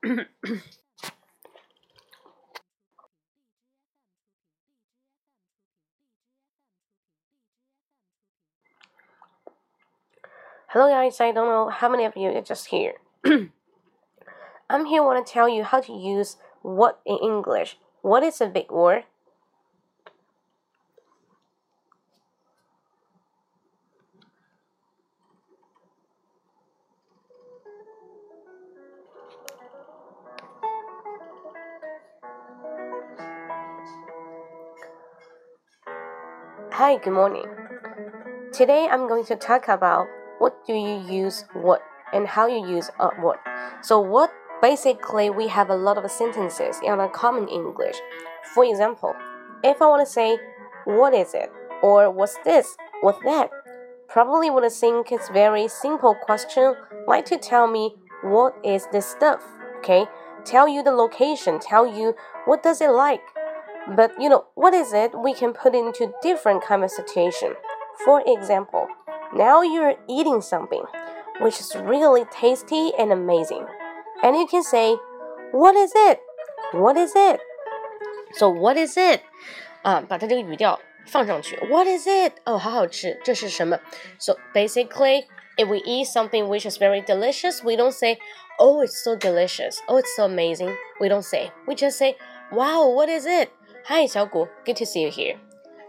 Hello guys, I don't know how many of you are just here. I'm here want to tell you how to use what in English. What is a big word? Hi, good morning. Today I'm going to talk about what do you use what and how you use a what. So what basically we have a lot of sentences in our common English. For example, if I want to say what is it or what's this, what's that, probably would think it's very simple question like to tell me what is this stuff, okay? Tell you the location, tell you what does it like. But you know, what is it? We can put into different kind of situation. For example, now you're eating something which is really tasty and amazing. And you can say, What is it? What is it? So what is it? 啊，把它这个语调放上去。What is it? 哦，好好吃，这是什么？So basically, if we eat something which is very delicious, we don't say, "Oh, it's so delicious. Oh, it's so amazing." We don't say. We just say, "Wow, what is it?" Hi, 小谷, good to see you here.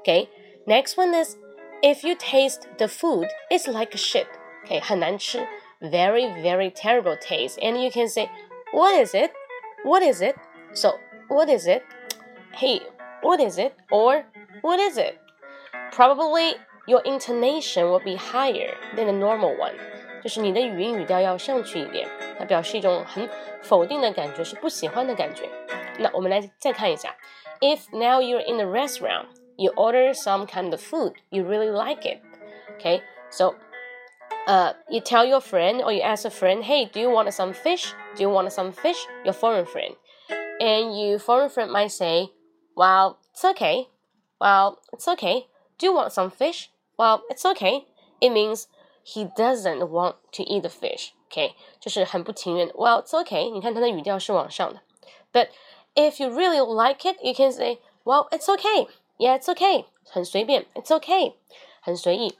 Okay. Next one is if you taste the food, it's like shit. Okay, 很难吃. Very, very terrible taste. And you can say, What is it? What is it? So, what is it? Hey, what is it? Or, What is it? Probably your intonation will be higher than the normal one. 就是你的语音语调要上去一点，它表示一种很否定的感觉，是不喜欢的感觉。那我们来再看一下 ，If now you're in a restaurant you order some kind of food, you really like it. Okay, so uh, you tell your friend or you ask a friend, hey, do you want some fish? Do you want some fish? Your foreign friend. And your foreign friend might say, well, it's okay. Well, it's okay. Do you want some fish? Well, it's okay. It means he doesn't want to eat the fish. Okay, 就是很不情愿。Well, it's okay. 你看他的语调是往上的。But if you really like it, you can say, well, it's okay. Yeah, it's okay，很随便，It's okay，很随意。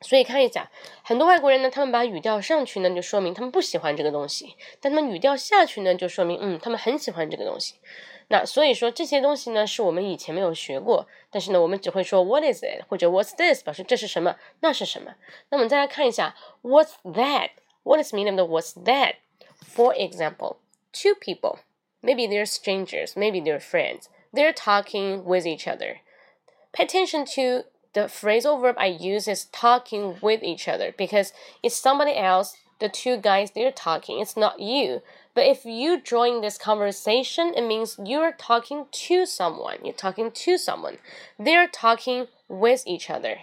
所以看一下，很多外国人呢，他们把语调上去呢，就说明他们不喜欢这个东西；但他们语调下去呢，就说明嗯，他们很喜欢这个东西。那所以说这些东西呢，是我们以前没有学过，但是呢，我们只会说 What is it 或者 What's this，表示这是什么，那是什么。那我们再来看一下 What's that？What is meaning of the What's that？For example, two people, Maybe they're strangers, maybe they're friends they're talking with each other. Pay attention to the phrasal verb I use is talking with each other because it's somebody else, the two guys, they're talking. It's not you. But if you join this conversation, it means you're talking to someone. You're talking to someone. They're talking with each other.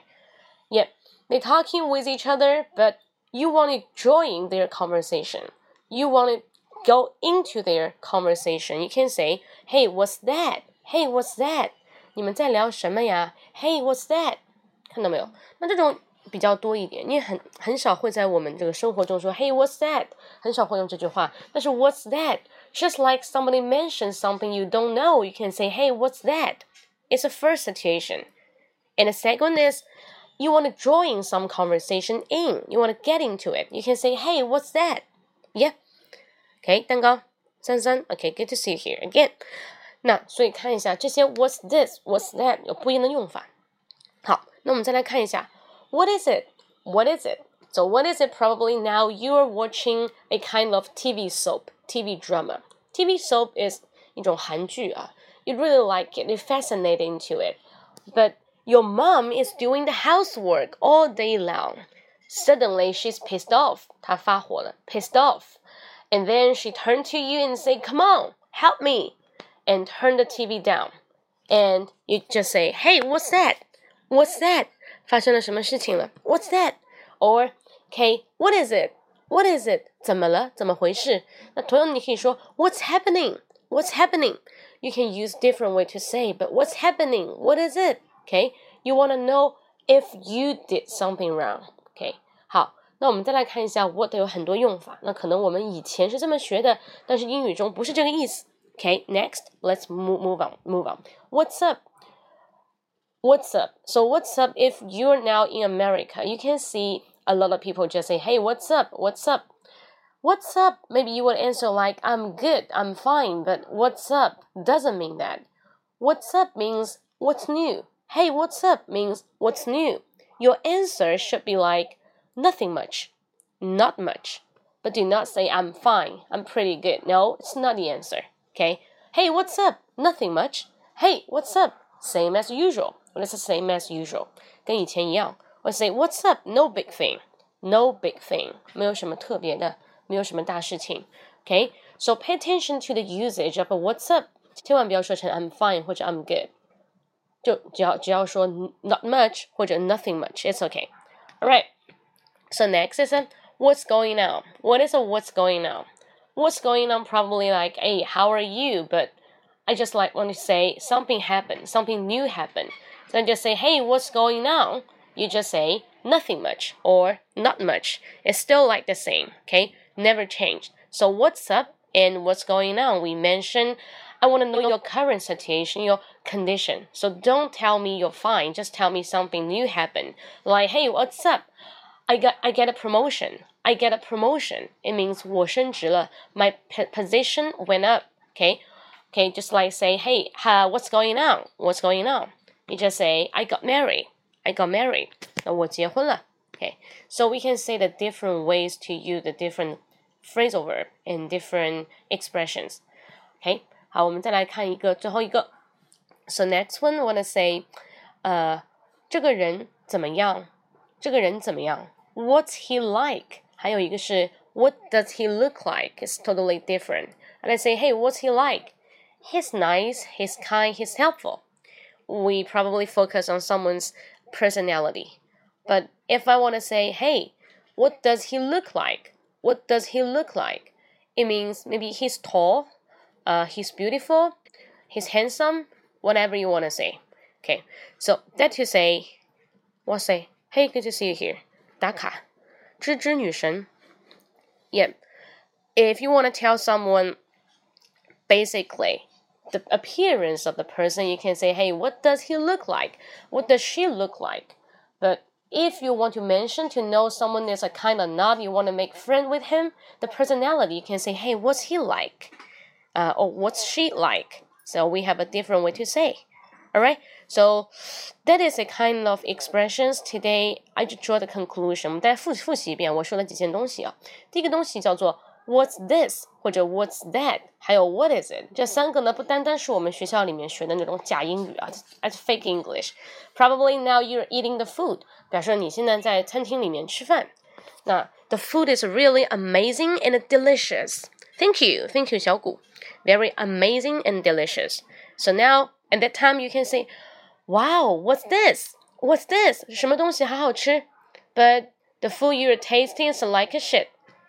Yep, they're talking with each other, but you want to join their conversation. You want to go into their conversation. You can say, hey, what's that? Hey, what's that？你们在聊什么呀？Hey, what's that？看到没有？那这种比较多一点，你也很很少会在我们这个生活中说 Hey, what's that？很少会用这句话。但是 What's that？Just like somebody mentions something you don't know, you can say Hey, what's that? It's a first situation. And the second is you want to join some conversation in. You want to get into it. You can say Hey, what's that? Yeah. Okay, 蛋糕三三。Okay, good to see you here again. 那所以看一下这些 What's this? What's that? 有不一样的用法。好，那我们再来看一下 What is it? What is it? So what is it? Probably now you are watching a kind of TV soap, TV drama. TV soap is 一种韩剧啊。You really like it. You're fascinated into it. But your mom is doing the housework all day long. Suddenly she's pissed off. 她发火了，pissed off. And then she turned to you and say, "Come on, help me." and turn the TV down. And you just say, "Hey, what's that? What's that? 发生了什么事情了? What's that? Or, "Okay, what is it? What is it? 怎么了？怎么回事？那同样你可以说 "What's happening? What's happening?" You can use different way to say, but what's happening? What is it? Okay, you want to know if you did something wrong. Okay, 好， 那我们再来看一下 what 有很多用法，那可能我们以前是这么学的，但是英语中不是这个意思。Okay, next, let's move move on, move on. What's up? What's up? So what's up? If you're now in America, you can see a lot of people just say, "Hey, what's up? What's up?" What's up? Maybe you would answer like, "I'm good, I'm fine," but what's up doesn't mean that. What's up means what's new. Hey, what's up means what's new. Your answer should be like nothing much, not much. But do not say I'm fine, I'm pretty good. No, it's not the answer. Okay? Hey, what's up? Nothing much. Hey, what's up? Same as usual. What is the same as usual? 跟以前一样。我 say what's up? No big thing. No big thing. 没有什么特别的，没有什么大事情。Okay? So pay attention to the usage of a what's up. 千万不要说成 I'm fine 或者 I'm good。就只要只要说 not much 或者 nothing much, it's okay. Alright. So next is a what's going on. What is a what's going on? What's going on? Probably like, hey, how are you? But I just like want to say something happened, something new happened. So I just say, hey, what's going on? You just say nothing much or not much. It's still like the same, okay? Never changed. So what's up and what's going on? We mentioned I want to know your current situation, your condition. So don't tell me you're fine. Just tell me something new happened. Like, hey, what's up? I got I get a promotion. I get a promotion. It means 我升职了. My position went up. Okay, okay. Just like say, hey, uh, what's going on? What's going on? You just say, I got married. I got married. 那我结婚了. Okay, so we can say the different ways to use the different phrasal verb and different expressions. Okay. 好，我们再来看一个最后一个。So next one, I wanna say，呃，这个人怎么样？这个人怎么样 ？What's he like？还有一个是 What does he look like? It's totally different. And I say, Hey, what's he like? He's nice. He's kind. He's helpful. We probably focus on someone's personality. But if I want to say, Hey, what does he look like? What does he look like? It means maybe he's tall uh, he's beautiful, he's handsome, whatever you want to say. Okay, so that to say, what say? Hey, good to see you here. 打卡，芝芝女神。Yeah, if you want to tell someone basically the appearance of the person, you can say, hey, what does he look like? What does she look like? But if you want to mention to know someone is a kind of not, you want to make friend with him, the personality, you can say, hey, what's he like? uh, or what's she like? So we have a different way to say. All right. So that is a kind of expressions. Today I just draw the conclusion. 我们再复复习一遍我说了几件东西啊。第一个东西叫做 What's this 或者 What's that，还有 What is it？这三个呢，不单单是我们学校里面学的那种假英语啊，as fake English。Probably now you're eating the food，表示你现在在餐厅里面吃饭。那 the food is really amazing and delicious. Thank you, thank you, 小谷。very amazing and delicious. So now at that time you can say, "Wow, what's this? What's this? 什么东西好好吃?" But the food you're tasting is like a shit.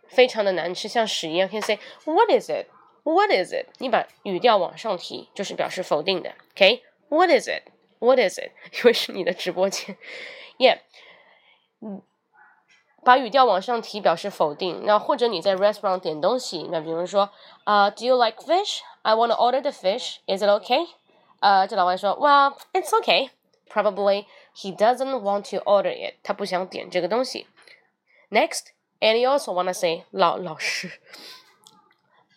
非常的难吃，像屎一样。Can say, "What is it? What is it?" 你把语调往上提，就是表示否定的。Okay, what is it? What is it? 因为是你的直播间。Yeah. 把语调往上提表示否定。那或者你在 restaurant 点东西，那比如说，啊、uh,，Do you like fish? I want to order the fish. Is it okay? 呃，这老外说，Well, it's okay. Probably he doesn't want to order it. 他不想点这个东西。Next, and you also want to say 老老师。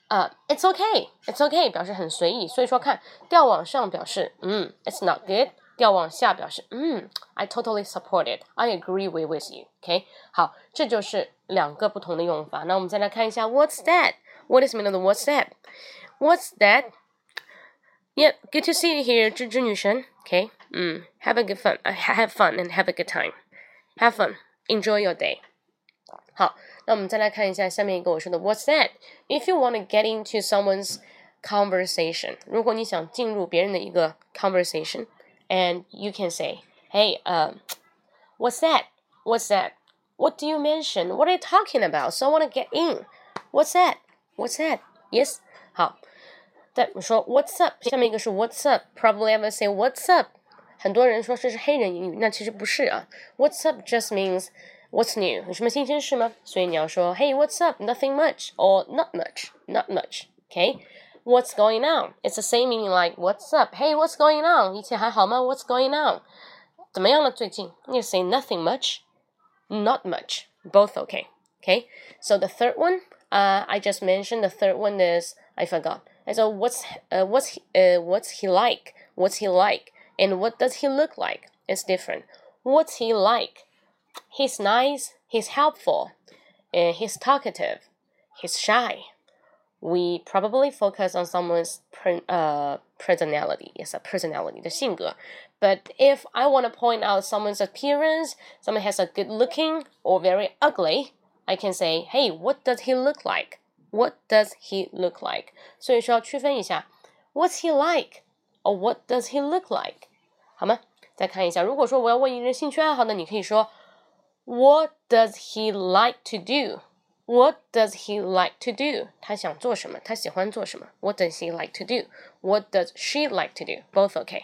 啊、uh,，It's okay, it's okay 表示很随意，所以说看调往上表示嗯，It's not good。调往下表示，嗯，I totally support it. I agree with with you. OK，好，这就是两个不同的用法。那我们再来看一下，What's that? What is meaning of What's that? What's that? Yeah, good to see you here, 芝芝女神。OK，嗯，Have a good fun. Have fun and have a good time. Have fun. Enjoy your day. 好，那我们再来看一下下面一个我说的 What's that? If you want to get into someone's conversation，如果你想进入别人的一个 conversation。and you can say, "Hey, um, what's that? What's that? What do you mention? What are you talking about? So I want to get in. What's that? What's that? Yes. 好， 再我说 What's up？下面一个是 What's up。Probably I will say What's up。很多人说这是黑人英语，那其实不是啊。What's up just means What's new？有什么新鲜事吗？所以你要说 Hey, what's up? Nothing much or not much, not much. Okay. What's going on? It's the same meaning like What's up? Hey, what's going on? 一切还好吗？What's going on? 怎么样了最近？You say nothing much, not much, both okay. Okay. So the third one, uh, I just mentioned. The third one is I forgot. And so what's uh, what's uh, what's he like? What's he like? And what does he look like? It's different. What's he like? He's nice. He's helpful. And he's talkative. He's shy. We probably focus on someone's uh, personality. It's a personality, the 性格. But if I want to point out someone's appearance, someone has a good looking or very ugly, I can say, hey, what does he look like? What does he look like? 所以说要区分一下，What's he like? or what does he look like? 好吗？再看一下，如果说我要问一个人兴趣爱好呢，你可以说 What does he like to do? What does he like to do? 他想做什么？他喜欢做什么？What does he like to do? What does she like to do? Both okay.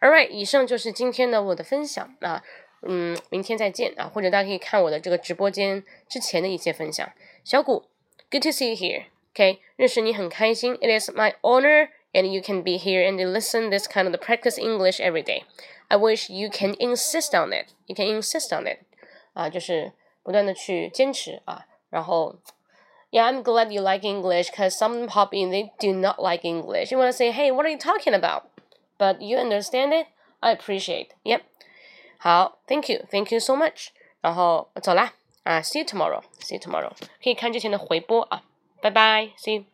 Alright，以上就是今天的我的分享啊。嗯，明天再见啊，或者大家可以看我的这个直播间之前的一些分享。小谷 ，Good to see you here. OK，认识你很开心。It is my honor and you can be here and listen this kind of the practice English every day. I wish you can insist on it. You can insist on it. 啊，就是不断的去坚持啊，然后。Yeah, I'm glad you like English because some pop in they do not like English. You want to say, hey, what are you talking about? But you understand it? I appreciate. Yep. 好，Thank you, thank you so much. 然后我走啦 啊，See you tomorrow, see you tomorrow. 可以看之前的回播啊，拜拜，See you.